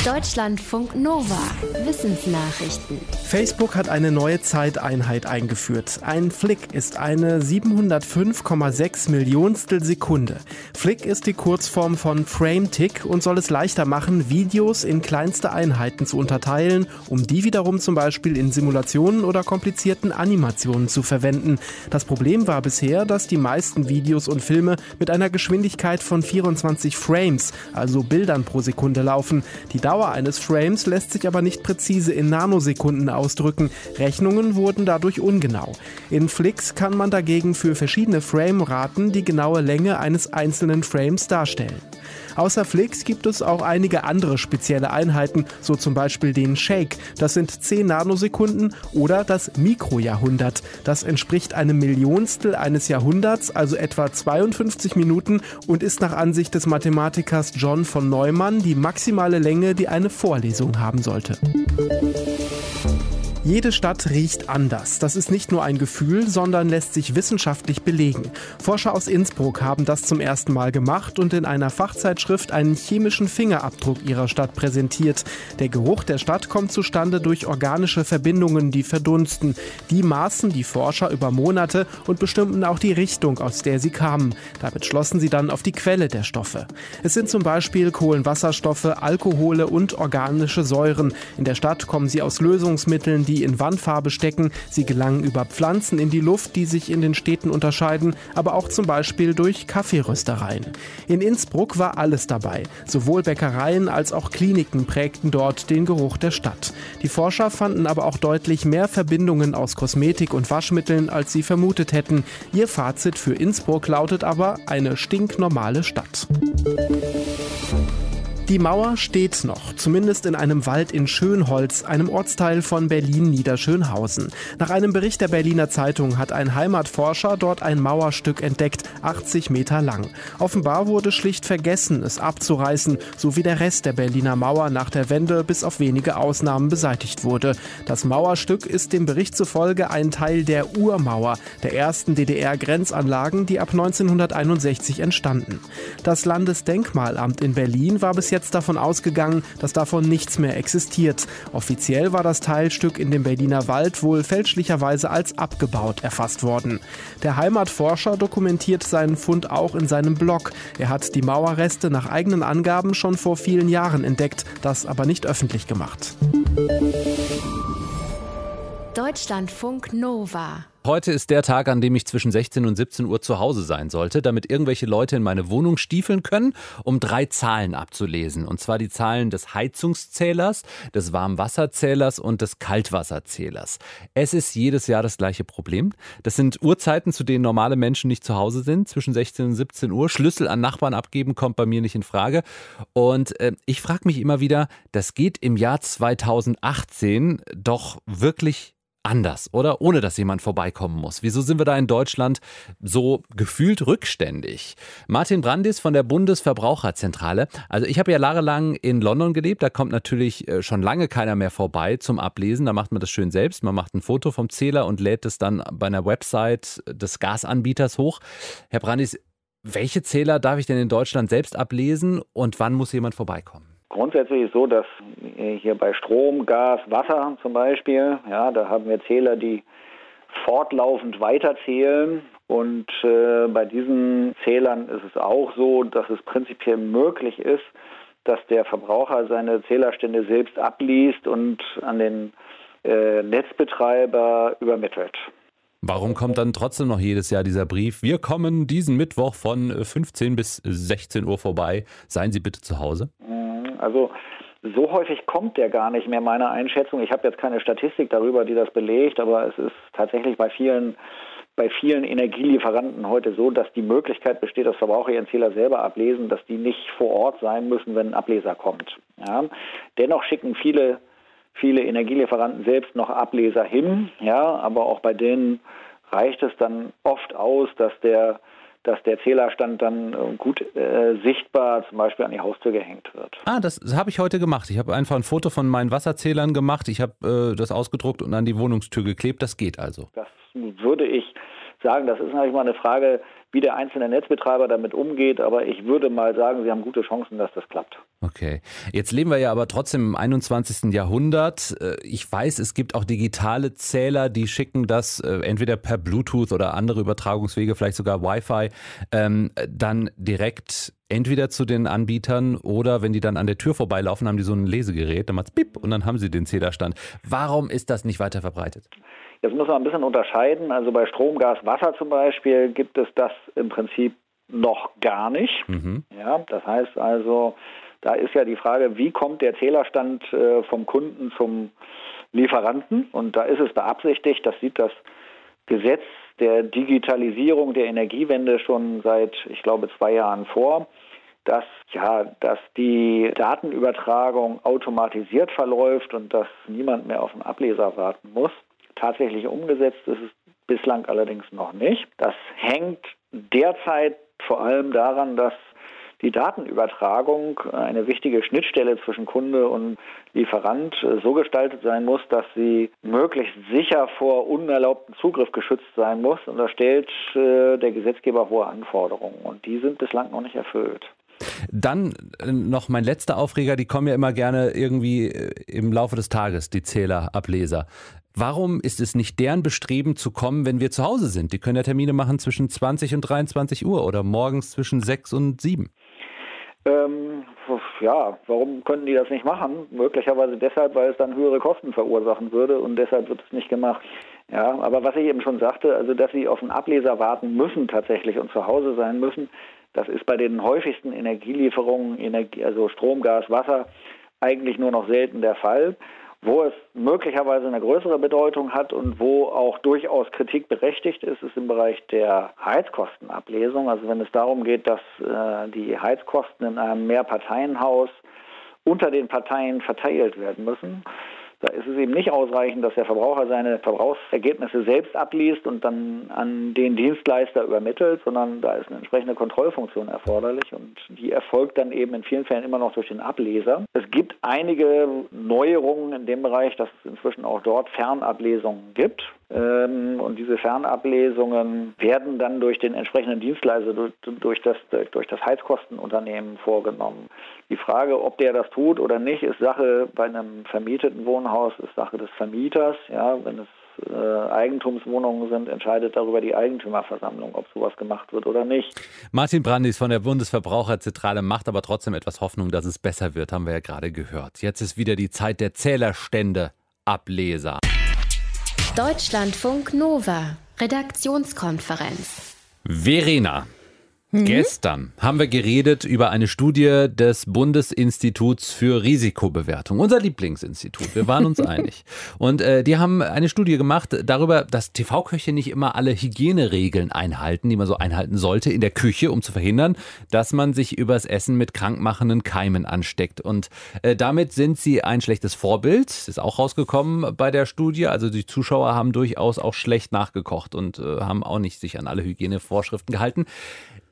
Deutschlandfunk Nova. Wissensnachrichten. Facebook hat eine neue Zeiteinheit eingeführt. Ein Flick ist eine 705,6 Millionstel Sekunde. Flick ist die Kurzform von Frame-Tick und soll es leichter machen, Videos in kleinste Einheiten zu unterteilen, um die wiederum zum Beispiel in Simulationen oder komplizierten Animationen zu verwenden. Das Problem war bisher, dass die meisten Videos und Filme mit einer Geschwindigkeit von 24 Frames, also Bildern pro Sekunde laufen. Die Dauer Dauer eines Frames lässt sich aber nicht präzise in Nanosekunden ausdrücken. Rechnungen wurden dadurch ungenau. In Flix kann man dagegen für verschiedene Frameraten die genaue Länge eines einzelnen Frames darstellen. Außer Flix gibt es auch einige andere spezielle Einheiten, so zum Beispiel den Shake, das sind 10 Nanosekunden, oder das Mikrojahrhundert, das entspricht einem Millionstel eines Jahrhunderts, also etwa 52 Minuten und ist nach Ansicht des Mathematikers John von Neumann die maximale Länge, die eine Vorlesung haben sollte. Jede Stadt riecht anders. Das ist nicht nur ein Gefühl, sondern lässt sich wissenschaftlich belegen. Forscher aus Innsbruck haben das zum ersten Mal gemacht und in einer Fachzeitschrift einen chemischen Fingerabdruck ihrer Stadt präsentiert. Der Geruch der Stadt kommt zustande durch organische Verbindungen, die verdunsten. Die maßen die Forscher über Monate und bestimmten auch die Richtung, aus der sie kamen. Damit schlossen sie dann auf die Quelle der Stoffe. Es sind zum Beispiel Kohlenwasserstoffe, Alkohole und organische Säuren. In der Stadt kommen sie aus Lösungsmitteln, die in Wandfarbe stecken. Sie gelangen über Pflanzen in die Luft, die sich in den Städten unterscheiden, aber auch zum Beispiel durch Kaffeeröstereien. In Innsbruck war alles dabei. Sowohl Bäckereien als auch Kliniken prägten dort den Geruch der Stadt. Die Forscher fanden aber auch deutlich mehr Verbindungen aus Kosmetik und Waschmitteln, als sie vermutet hätten. Ihr Fazit für Innsbruck lautet aber eine stinknormale Stadt. Die Mauer steht noch, zumindest in einem Wald in Schönholz, einem Ortsteil von Berlin-Niederschönhausen. Nach einem Bericht der Berliner Zeitung hat ein Heimatforscher dort ein Mauerstück entdeckt, 80 Meter lang. Offenbar wurde schlicht vergessen, es abzureißen, so wie der Rest der Berliner Mauer nach der Wende bis auf wenige Ausnahmen beseitigt wurde. Das Mauerstück ist dem Bericht zufolge ein Teil der Urmauer, der ersten DDR-Grenzanlagen, die ab 1961 entstanden. Das Landesdenkmalamt in Berlin war bis jetzt davon ausgegangen, dass davon nichts mehr existiert. Offiziell war das Teilstück in dem Berliner Wald wohl fälschlicherweise als abgebaut erfasst worden. Der Heimatforscher dokumentiert seinen Fund auch in seinem Blog. Er hat die Mauerreste nach eigenen Angaben schon vor vielen Jahren entdeckt, das aber nicht öffentlich gemacht. Deutschlandfunk Nova Heute ist der Tag, an dem ich zwischen 16 und 17 Uhr zu Hause sein sollte, damit irgendwelche Leute in meine Wohnung stiefeln können, um drei Zahlen abzulesen. Und zwar die Zahlen des Heizungszählers, des Warmwasserzählers und des Kaltwasserzählers. Es ist jedes Jahr das gleiche Problem. Das sind Uhrzeiten, zu denen normale Menschen nicht zu Hause sind, zwischen 16 und 17 Uhr. Schlüssel an Nachbarn abgeben kommt bei mir nicht in Frage. Und äh, ich frage mich immer wieder, das geht im Jahr 2018 doch wirklich anders, oder? Ohne dass jemand vorbeikommen muss. Wieso sind wir da in Deutschland so gefühlt rückständig? Martin Brandis von der Bundesverbraucherzentrale. Also ich habe ja jahrelang in London gelebt. Da kommt natürlich äh, schon lange keiner mehr vorbei zum Ablesen. Da macht man das schön selbst. Man macht ein Foto vom Zähler und lädt es dann bei einer Website des Gasanbieters hoch. Herr Brandis, welche Zähler darf ich denn in Deutschland selbst ablesen und wann muss jemand vorbeikommen? Grundsätzlich ist so, dass hier bei Strom, Gas, Wasser zum Beispiel, ja, da haben wir Zähler, die fortlaufend weiterzählen. Und äh, bei diesen Zählern ist es auch so, dass es prinzipiell möglich ist, dass der Verbraucher seine Zählerstände selbst abliest und an den äh, Netzbetreiber übermittelt. Warum kommt dann trotzdem noch jedes Jahr dieser Brief? Wir kommen diesen Mittwoch von 15 bis 16 Uhr vorbei. Seien Sie bitte zu Hause. Mhm, also so häufig kommt der gar nicht mehr, meiner Einschätzung. Ich habe jetzt keine Statistik darüber, die das belegt, aber es ist tatsächlich bei vielen bei vielen Energielieferanten heute so, dass die Möglichkeit besteht, dass Verbraucher ihren Zähler selber ablesen, dass die nicht vor Ort sein müssen, wenn ein Ableser kommt. Ja. Dennoch schicken viele viele Energielieferanten selbst noch Ableser hin, ja, aber auch bei denen reicht es dann oft aus, dass der dass der Zählerstand dann äh, gut äh, sichtbar zum Beispiel an die Haustür gehängt wird. Ah, das habe ich heute gemacht. Ich habe einfach ein Foto von meinen Wasserzählern gemacht. Ich habe äh, das ausgedruckt und an die Wohnungstür geklebt. Das geht also. Das würde ich sagen. Das ist natürlich mal eine Frage, wie der einzelne Netzbetreiber damit umgeht. Aber ich würde mal sagen, Sie haben gute Chancen, dass das klappt. Okay. Jetzt leben wir ja aber trotzdem im 21. Jahrhundert. Äh, ich weiß, es gibt auch digitale Zähler, die schicken das äh, entweder per Bluetooth oder andere Übertragungswege, vielleicht sogar Wi-Fi, ähm, dann direkt entweder zu den Anbietern oder wenn die dann an der Tür vorbeilaufen, haben die so ein Lesegerät, dann macht's bip und dann haben sie den Zählerstand. Warum ist das nicht weiter verbreitet? Jetzt muss man ein bisschen unterscheiden. Also bei Strom, Gas, Wasser zum Beispiel gibt es das im Prinzip noch gar nicht. Mhm. Ja, das heißt also, da ist ja die Frage, wie kommt der Zählerstand äh, vom Kunden zum Lieferanten? Und da ist es beabsichtigt, das sieht das Gesetz der Digitalisierung der Energiewende schon seit, ich glaube, zwei Jahren vor, dass ja, dass die Datenübertragung automatisiert verläuft und dass niemand mehr auf den Ableser warten muss. Tatsächlich umgesetzt ist es bislang allerdings noch nicht. Das hängt derzeit vor allem daran, dass die Datenübertragung, eine wichtige Schnittstelle zwischen Kunde und Lieferant, so gestaltet sein muss, dass sie möglichst sicher vor unerlaubtem Zugriff geschützt sein muss. Und da stellt äh, der Gesetzgeber hohe Anforderungen. Und die sind bislang noch nicht erfüllt. Dann äh, noch mein letzter Aufreger, die kommen ja immer gerne irgendwie äh, im Laufe des Tages, die Zählerableser. Warum ist es nicht deren Bestreben zu kommen, wenn wir zu Hause sind? Die können ja Termine machen zwischen 20 und 23 Uhr oder morgens zwischen 6 und 7. Ähm, ja, warum können die das nicht machen? Möglicherweise deshalb, weil es dann höhere Kosten verursachen würde und deshalb wird es nicht gemacht. Ja, aber was ich eben schon sagte, also dass sie auf einen Ableser warten müssen tatsächlich und zu Hause sein müssen, das ist bei den häufigsten Energielieferungen, Energie, also Strom, Gas, Wasser, eigentlich nur noch selten der Fall. Wo es möglicherweise eine größere Bedeutung hat und wo auch durchaus Kritik berechtigt ist, ist im Bereich der Heizkostenablesung. Also wenn es darum geht, dass äh, die Heizkosten in einem Mehrparteienhaus unter den Parteien verteilt werden müssen. Da ist es eben nicht ausreichend, dass der Verbraucher seine Verbrauchsergebnisse selbst abliest und dann an den Dienstleister übermittelt, sondern da ist eine entsprechende Kontrollfunktion erforderlich und die erfolgt dann eben in vielen Fällen immer noch durch den Ableser. Es gibt einige Neuerungen in dem Bereich, dass es inzwischen auch dort Fernablesungen gibt. Ähm, und diese Fernablesungen werden dann durch den entsprechenden Dienstleister, durch das, durch das Heizkostenunternehmen vorgenommen. Die Frage, ob der das tut oder nicht, ist Sache bei einem vermieteten Wohnhaus, ist Sache des Vermieters. Ja, wenn es äh, Eigentumswohnungen sind, entscheidet darüber die Eigentümerversammlung, ob sowas gemacht wird oder nicht. Martin Brandis von der Bundesverbraucherzentrale macht aber trotzdem etwas Hoffnung, dass es besser wird, haben wir ja gerade gehört. Jetzt ist wieder die Zeit der Zählerstände. Ableser. Deutschlandfunk Nova, Redaktionskonferenz. Verena, Mhm. Gestern haben wir geredet über eine Studie des Bundesinstituts für Risikobewertung, unser Lieblingsinstitut. Wir waren uns einig. Und äh, die haben eine Studie gemacht darüber, dass TV-Köche nicht immer alle Hygieneregeln einhalten, die man so einhalten sollte in der Küche, um zu verhindern, dass man sich übers Essen mit krankmachenden Keimen ansteckt. Und äh, damit sind sie ein schlechtes Vorbild. Das ist auch rausgekommen bei der Studie. Also die Zuschauer haben durchaus auch schlecht nachgekocht und äh, haben auch nicht sich an alle Hygienevorschriften gehalten.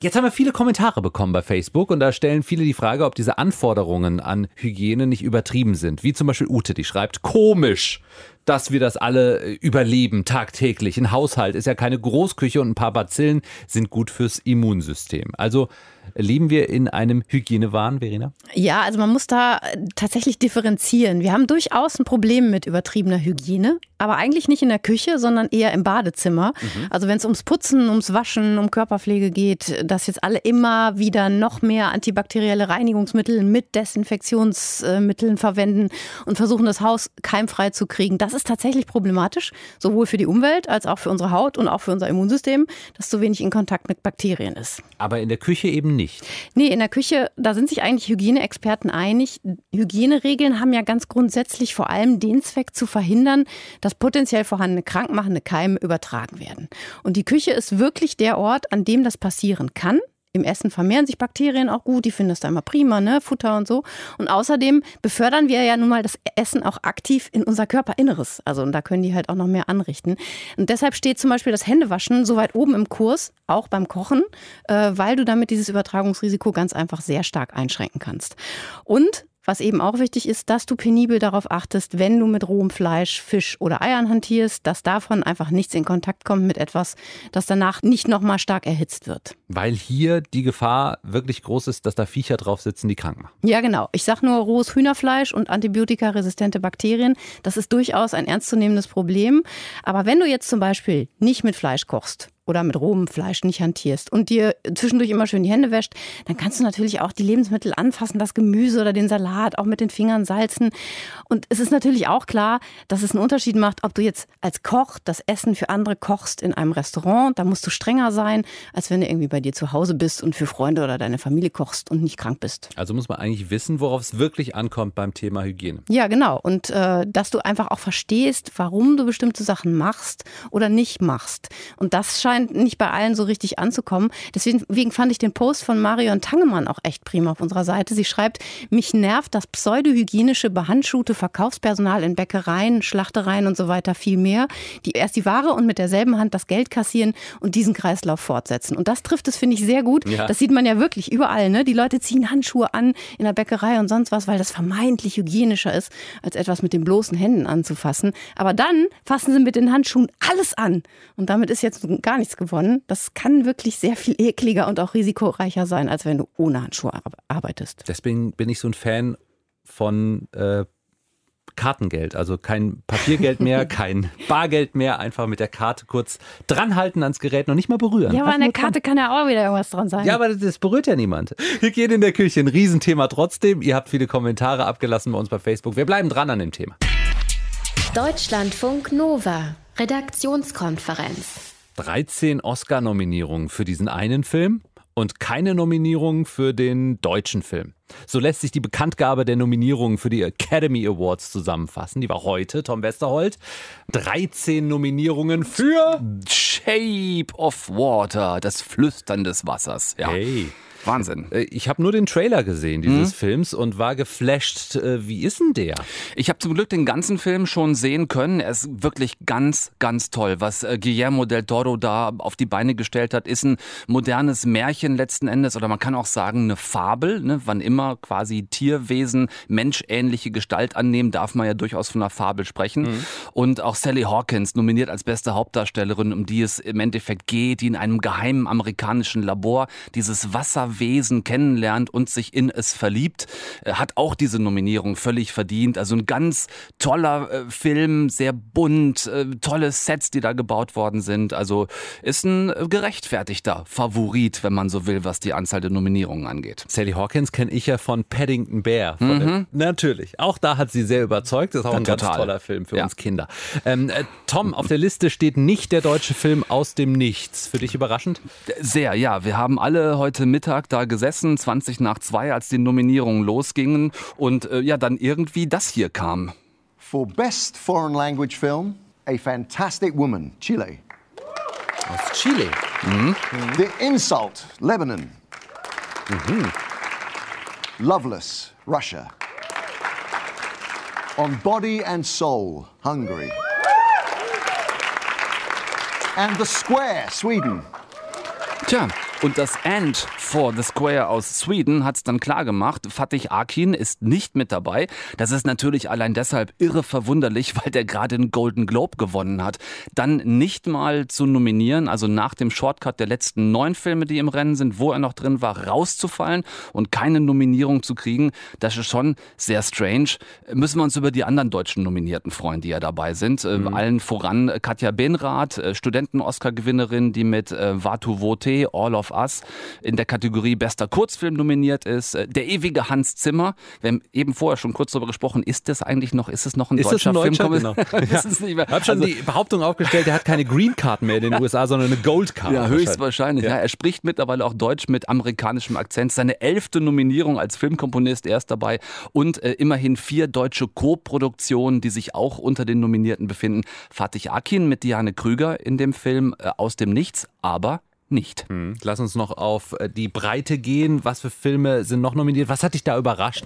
Jetzt haben wir viele Kommentare bekommen bei Facebook und da stellen viele die Frage, ob diese Anforderungen an Hygiene nicht übertrieben sind. Wie zum Beispiel Ute, die schreibt, komisch, dass wir das alle äh, überleben tagtäglich. Ein Haushalt ist ja keine Großküche und ein paar Bazillen sind gut fürs Immunsystem. Also Leben wir in einem Hygienewahn, Verena? Ja, also man muss da tatsächlich differenzieren. Wir haben durchaus ein Problem mit übertriebener Hygiene, aber eigentlich nicht in der Küche, sondern eher im Badezimmer. Mhm. Also wenn es ums Putzen, ums Waschen, um Körperpflege geht, dass jetzt alle immer wieder noch mehr antibakterielle Reinigungsmittel mit Desinfektionsmitteln verwenden und versuchen, das Haus keimfrei zu kriegen. Das ist tatsächlich problematisch, sowohl für die Umwelt als auch für unsere Haut und auch für unser Immunsystem, dass zu wenig in Kontakt mit Bakterien ist. Aber in der Küche eben nicht. Nee, in der Küche, da sind sich eigentlich Hygieneexperten einig. Hygieneregeln haben ja ganz grundsätzlich vor allem den Zweck zu verhindern, dass potenziell vorhandene krankmachende Keime übertragen werden. Und die Küche ist wirklich der Ort, an dem das passieren kann. Im Essen vermehren sich Bakterien auch gut, die finden das da immer prima, ne? Futter und so. Und außerdem befördern wir ja nun mal das Essen auch aktiv in unser Körperinneres. Also und da können die halt auch noch mehr anrichten. Und deshalb steht zum Beispiel das Händewaschen so weit oben im Kurs, auch beim Kochen, äh, weil du damit dieses Übertragungsrisiko ganz einfach sehr stark einschränken kannst. Und was eben auch wichtig ist, dass du penibel darauf achtest, wenn du mit rohem Fleisch, Fisch oder Eiern hantierst, dass davon einfach nichts in Kontakt kommt mit etwas, das danach nicht nochmal stark erhitzt wird. Weil hier die Gefahr wirklich groß ist, dass da Viecher drauf sitzen, die krank machen. Ja, genau. Ich sage nur rohes Hühnerfleisch und antibiotikaresistente Bakterien. Das ist durchaus ein ernstzunehmendes Problem. Aber wenn du jetzt zum Beispiel nicht mit Fleisch kochst, oder mit rohem Fleisch nicht hantierst und dir zwischendurch immer schön die Hände wäscht, dann kannst du natürlich auch die Lebensmittel anfassen, das Gemüse oder den Salat, auch mit den Fingern salzen. Und es ist natürlich auch klar, dass es einen Unterschied macht, ob du jetzt als Koch das Essen für andere kochst in einem Restaurant. Da musst du strenger sein, als wenn du irgendwie bei dir zu Hause bist und für Freunde oder deine Familie kochst und nicht krank bist. Also muss man eigentlich wissen, worauf es wirklich ankommt beim Thema Hygiene. Ja, genau. Und äh, dass du einfach auch verstehst, warum du bestimmte Sachen machst oder nicht machst. Und das scheint scheint nicht bei allen so richtig anzukommen. Deswegen fand ich den Post von Marion Tangemann auch echt prima auf unserer Seite. Sie schreibt, mich nervt das pseudohygienische behandschuhte Verkaufspersonal in Bäckereien, Schlachtereien und so weiter viel mehr, die erst die Ware und mit derselben Hand das Geld kassieren und diesen Kreislauf fortsetzen. Und das trifft es, finde ich, sehr gut. Ja. Das sieht man ja wirklich überall. Ne? Die Leute ziehen Handschuhe an in der Bäckerei und sonst was, weil das vermeintlich hygienischer ist, als etwas mit den bloßen Händen anzufassen. Aber dann fassen sie mit den Handschuhen alles an. Und damit ist jetzt gar nichts gewonnen. Das kann wirklich sehr viel ekliger und auch risikoreicher sein, als wenn du ohne Handschuhe arbeitest. Deswegen bin ich so ein Fan von äh, Kartengeld. Also kein Papiergeld mehr, kein Bargeld mehr. Einfach mit der Karte kurz dranhalten ans Gerät, noch nicht mal berühren. Ja, aber an der Karte kann ja auch wieder irgendwas dran sein. Ja, aber das berührt ja niemand. Hygiene in der Küche, ein Riesenthema trotzdem. Ihr habt viele Kommentare abgelassen bei uns bei Facebook. Wir bleiben dran an dem Thema. Deutschlandfunk Nova, Redaktionskonferenz. 13 Oscar-Nominierungen für diesen einen Film und keine Nominierung für den deutschen Film. So lässt sich die Bekanntgabe der Nominierungen für die Academy Awards zusammenfassen. Die war heute, Tom Westerholt. 13 Nominierungen für Shape of Water, das Flüstern des Wassers. Ja. Hey. Wahnsinn. Äh, ich habe nur den Trailer gesehen dieses mhm. Films und war geflasht. Äh, wie ist denn der? Ich habe zum Glück den ganzen Film schon sehen können. Er ist wirklich ganz, ganz toll. Was äh, Guillermo del Toro da auf die Beine gestellt hat, ist ein modernes Märchen letzten Endes oder man kann auch sagen eine Fabel. Ne? Wann immer quasi Tierwesen menschähnliche Gestalt annehmen, darf man ja durchaus von einer Fabel sprechen. Mhm. Und auch Sally Hawkins nominiert als beste Hauptdarstellerin, um die es im Endeffekt geht, die in einem geheimen amerikanischen Labor dieses Wasser Wesen kennenlernt und sich in es verliebt, äh, hat auch diese Nominierung völlig verdient. Also ein ganz toller äh, Film, sehr bunt, äh, tolle Sets, die da gebaut worden sind. Also ist ein gerechtfertigter Favorit, wenn man so will, was die Anzahl der Nominierungen angeht. Sally Hawkins kenne ich ja von Paddington Bear. Von mhm. natürlich. Auch da hat sie sehr überzeugt. Das ist auch ja, ein total. ganz toller Film für ja. uns Kinder. Ähm, äh, Tom, auf der Liste steht nicht der deutsche Film aus dem Nichts. Für dich überraschend? Sehr, ja. Wir haben alle heute Mittag Tag da gesessen, 20 nach 2, als die Nominierungen losgingen und äh, ja, dann irgendwie das hier kam. For Best Foreign Language Film, A Fantastic Woman, Chile. Aus Chile. Mhm. The Insult, Lebanon. Mhm. Loveless, Russia. On Body and Soul, Hungary. And The Square, Sweden. Tja, und das End for the Square aus Sweden hat es dann klar gemacht. Fatih Akin ist nicht mit dabei. Das ist natürlich allein deshalb irre verwunderlich, weil der gerade den Golden Globe gewonnen hat. Dann nicht mal zu nominieren, also nach dem Shortcut der letzten neun Filme, die im Rennen sind, wo er noch drin war, rauszufallen und keine Nominierung zu kriegen, das ist schon sehr strange. Müssen wir uns über die anderen deutschen Nominierten freuen, die ja dabei sind. Äh, mhm. Allen voran Katja Benrath, äh, Studenten-Oscar-Gewinnerin, die mit äh, Vatu Vote, All of Us in der Kategorie Bester Kurzfilm nominiert ist. Äh, der ewige Hans Zimmer. Wir haben eben vorher schon kurz darüber gesprochen. Ist das eigentlich noch, ist es noch ein ist deutscher, ein deutscher Film? Genau. Ich habe schon also, die Behauptung aufgestellt, er hat keine Green Card mehr in den USA, sondern eine Gold Card. Ja, höchstwahrscheinlich. Ja. ja. er spricht mittlerweile auch Deutsch mit amerikanischem Akzent. Seine elfte Nominierung als Filmkomponist, er ist dabei. Und äh, immerhin vier deutsche Co-Produktionen, die sich auch unter den Nominierten befinden. Fatih Akin mit Diane Krüger in dem Film äh, Aus dem Nichts, aber nicht. Hm. Lass uns noch auf äh, die Breite gehen. Was für Filme sind noch nominiert? Was hat dich da überrascht?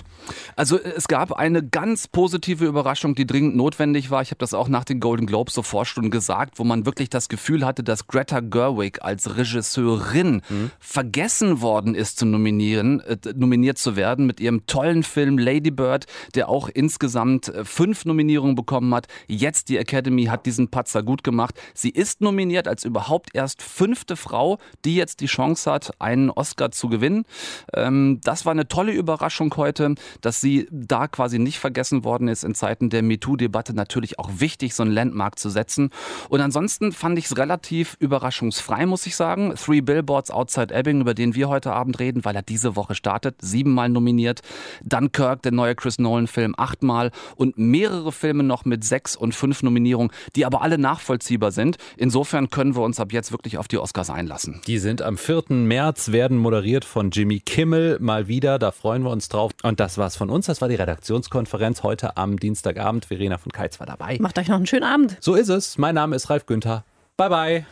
Also äh, es gab eine ganz positive Überraschung, die dringend notwendig war. Ich habe das auch nach den Golden Globes sofort schon gesagt, wo man wirklich das Gefühl hatte, dass Greta Gerwig als Regisseurin hm. vergessen worden ist zu nominieren, äh, nominiert zu werden mit ihrem tollen Film Lady Bird, der auch insgesamt äh, fünf Nominierungen bekommen hat. Jetzt die Academy hat diesen Patzer gut gemacht. Sie ist nominiert als überhaupt erst fünfte Frau die jetzt die Chance hat, einen Oscar zu gewinnen. Ähm, das war eine tolle Überraschung heute, dass sie da quasi nicht vergessen worden ist in Zeiten der MeToo-Debatte. Natürlich auch wichtig, so einen Landmark zu setzen. Und ansonsten fand ich es relativ überraschungsfrei, muss ich sagen. Three Billboards Outside Ebbing, über den wir heute Abend reden, weil er diese Woche startet, siebenmal nominiert. Dunkirk, der neue Chris Nolan-Film, achtmal und mehrere Filme noch mit sechs und fünf Nominierungen, die aber alle nachvollziehbar sind. Insofern können wir uns ab jetzt wirklich auf die Oscars einlassen lassen. Die sind am 4. März, werden moderiert von Jimmy Kimmel mal wieder. Da freuen wir uns drauf. Und das war's von uns. Das war die Redaktionskonferenz heute am Dienstagabend. Verena von Keitz war dabei. Macht euch noch einen schönen Abend. So ist es. Mein Name ist Ralf Günther. Bye bye.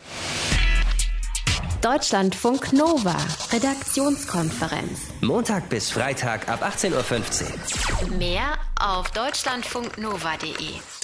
Deutschlandfunk Nova, Redaktionskonferenz. Montag bis Freitag ab 18.15 Uhr. Mehr auf deutschlandfunknova.de.